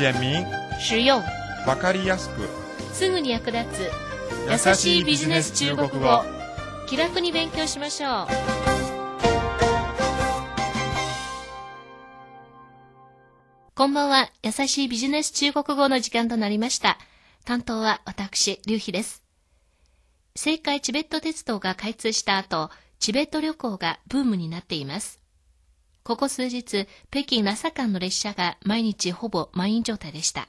简明、实用、わかりやすく、すぐに役立つ。優しいビジネス中国語。気楽に勉強しましょう。こんばんは。優しいビジネス中国語の時間となりました。担当は私劉飛です。正解チベット鉄道が開通した後チベット旅行がブームになっていますここ数日北京ラサ間の列車が毎日ほぼ満員状態でした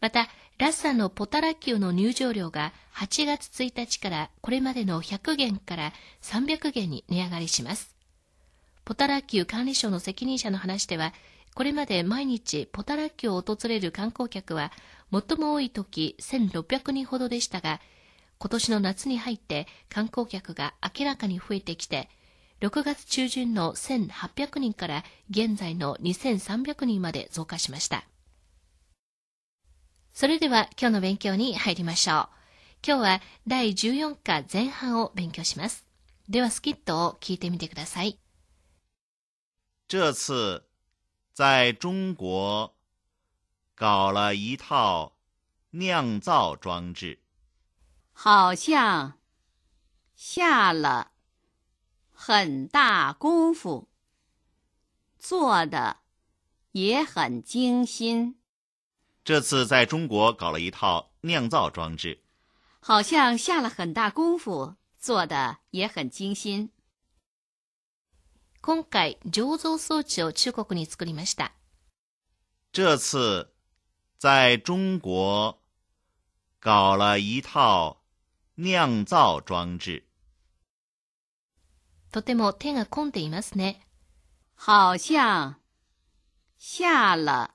またラッサのポタラ級の入場料が8月1日からこれまでの100元から300元に値上がりします。ポタラ級管理省の責任者の話では、これまで毎日ポタラ級を訪れる観光客は最も多い時1600人ほどでしたが、今年の夏に入って観光客が明らかに増えてきて、6月中旬の1800人から現在の2300人まで増加しました。それでは今日の勉強に入りましょう。今日は第14課前半を勉強します。ではスキットを聞いてみてください。这次在中国搞了一套酿造装置，好像下了很大功夫，做的也很精心。这次在中国搞了一套酿造装置，好像下了很大功夫，做的也很精心。今回醸造装置を中国に作りました。这次在中国搞了一套酿造装置。 とても手が込んでいますね。好像下了。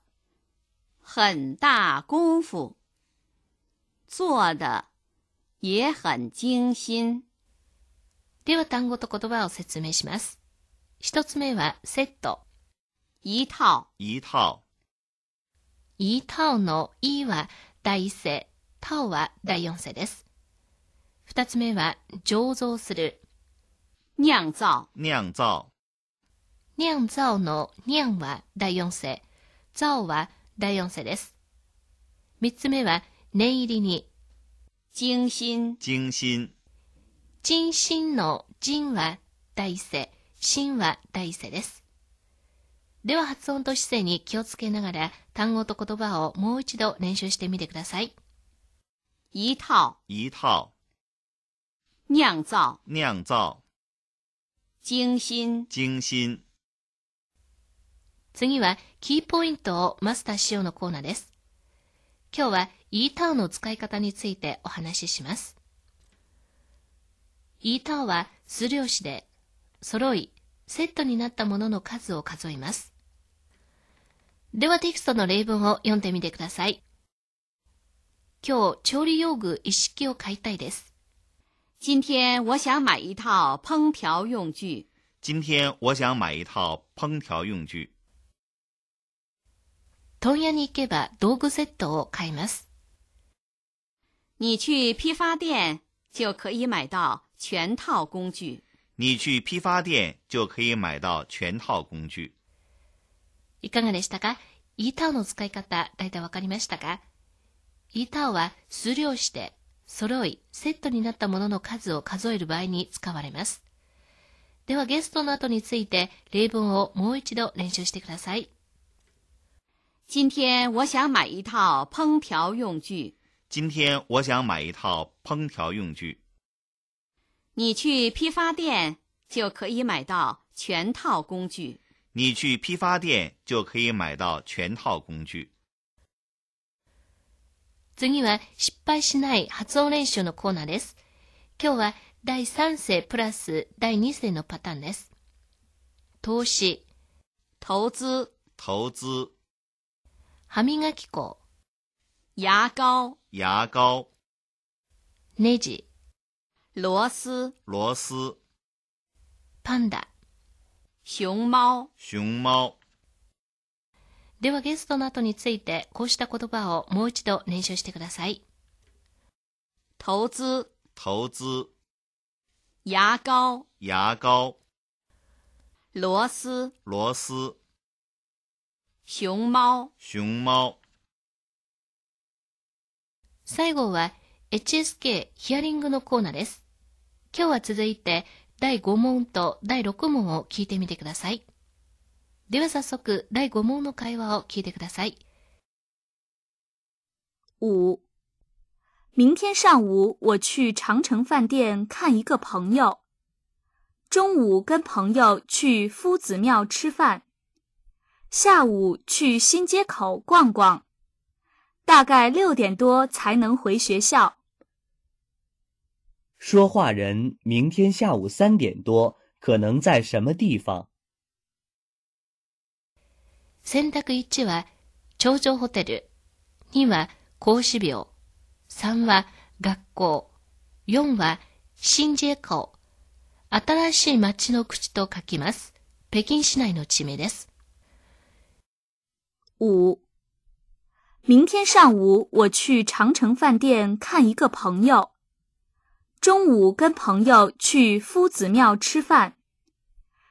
很大功夫，做的也很精心。では単語と言葉を説明します。一つ目はセット。一套。一套。一套のいは第一声、套は第四声です。二つ目は醸造する。酿造。酿造。酿造の酿は第四声、造は第四世です。三つ目は、念入りに。精心。精心。精心の人は第一世、心は第一世です。では発音と姿勢に気をつけながら単語と言葉をもう一度練習してみてください。一套。一套。酿造。酿造。精心。精心。次はキーポイントをマスターしようのコーナーです。今日は e タオの使い方についてお話しします。e タオは数量詞で揃い、セットになったものの数を数えます。ではテキストの例文を読んでみてください。今日、調理用具一式を買いたいです。今天我想买一套烹调用具。今天我想买一套烹调用具。問屋に行けば道具セットを買います。你去批发店就可以买到全套工具。你去批发店就可以买到全套工具。いかがでしたか？イータオの使い方、大体わかりましたか？イータオは数量して、揃い、セットになったものの数を数える場合に使われます。ではゲストの後について例文をもう一度練習してください。今天我想买一套烹调用具。今天我想买一套烹调用具。你去批发店就可以买到全套工具。你去批发店就可以买到全套工具。次は失敗しない発音練習のコーナーです。今日は第3世プラス第2世のパターンです。投資、投資、投資。歯磨き粉、牙膏、牙膏、ネジ、螺丝、螺丝、パンダ、熊猫、熊猫。ではゲストの後についてこうした言葉をもう一度練習してください。投資、投資、牙膏、牙膏、螺丝、螺丝。熊猫，熊猫。最後は HSK ヒアリングのコーナーです。今日は続いて第5問と第6問を聞いてみてください。では早速第5問の会話を聞いてください。五，明天上午我去长城饭店看一个朋友，中午跟朋友去夫子庙吃饭，下午去新街口逛逛，大概六点多才能回学校。说话人明天下午三点多可能在什么地方？ 選択1は頂上ホテル、2は孔子廟、3は学校、4は新街口、新しい街の口と書きます。北京市内の地名です。五，明天上午我去长城饭店看一个朋友，中午跟朋友去夫子庙吃饭，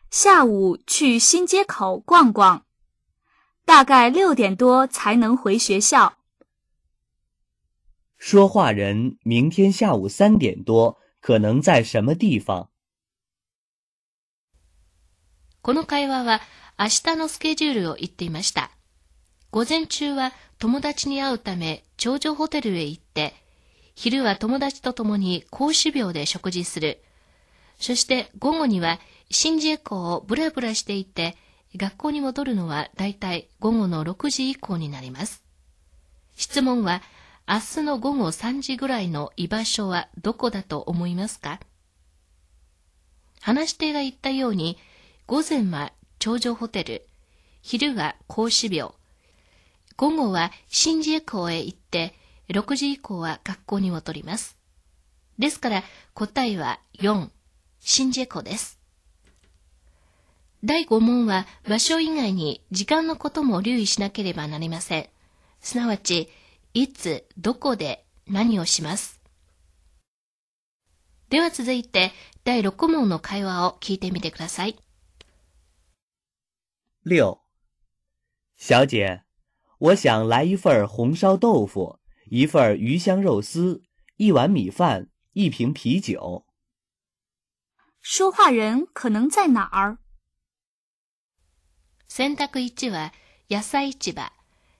下午去新街口逛逛，大概六点多才能回学校。说话人明天下午三点多可能在什么地方？この会話は明日のスケジュールを言っていました。午前中は友達に会うため頂上ホテルへ行って、昼は友達と共に孔子廟で食事する。そして午後には新街港をブラブラしていて、学校に戻るのはだいたい午後の6時以降になります。質問は、明日の午後3時ぐらいの居場所はどこだと思いますか？話し手が言ったように、午前は頂上ホテル、昼は孔子廟、午後は新街港へ行って、6時以降は学校に戻ります。ですから答えは4、新街港です。第5問は場所以外に時間のことも留意しなければなりません。すなわち、いつ、どこで何をします。では続いて第6問の会話を聞いてみてください。六，小姐，我想来一份红烧豆腐，一份鱼香肉丝，一碗米饭，一瓶啤酒。说话人可能在哪儿？選択1は野菜市場、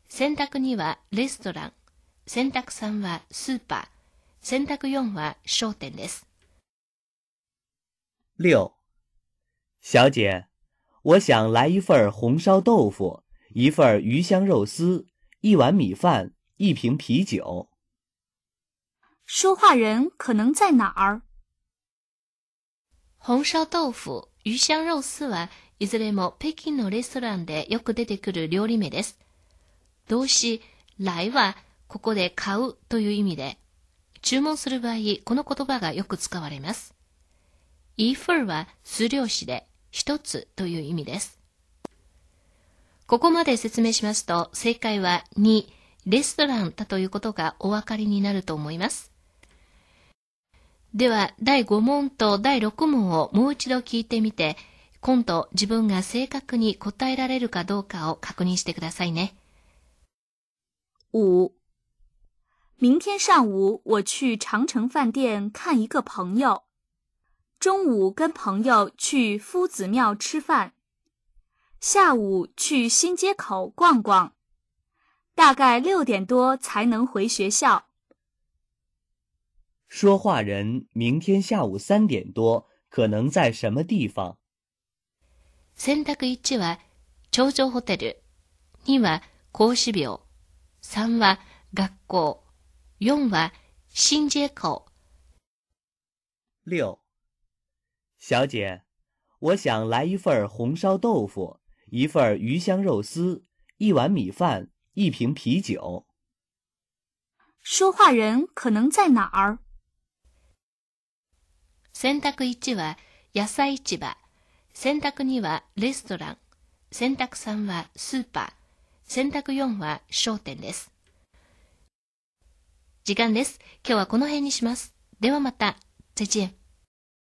選択2はレストラン、選択3はスーパー、選択4は商店です。六，小姐，我想来一份红烧豆腐，一份鱼香肉丝，一碗米饭，一瓶啤酒。说话人可能在哪儿？紅燒豆腐、魚香肉絲はいずれも北京のレストランでよく出てくる料理名です。動詞、来はここで買うという意味で、注文する場合、この言葉がよく使われます。一份は数量詞で一つという意味です。ここまで説明しますと、正解は2、レストランだということがお分かりになると思います。では、第5問と第6問をもう一度聞いてみて、今度自分が正確に答えられるかどうかを確認してくださいね。五，明天上午我去长城饭店看一个朋友，中午跟朋友去夫子庙吃饭，下午去新街口逛逛，大概六点多才能回学校。说话人明天下午三点多可能在什么地方？ 選択1は頂上ホテル、2は孔子廟、3は学校、4は新街口。六，小姐，我想来一份红烧豆腐，一份鱼香肉丝，一碗米饭，一瓶啤酒。说话人可能在哪儿？選択1は野菜市場、選択2はレストラン、選択3はスーパー、選択4は商店です。時間です。今日はこの辺にします。ではまた。再见。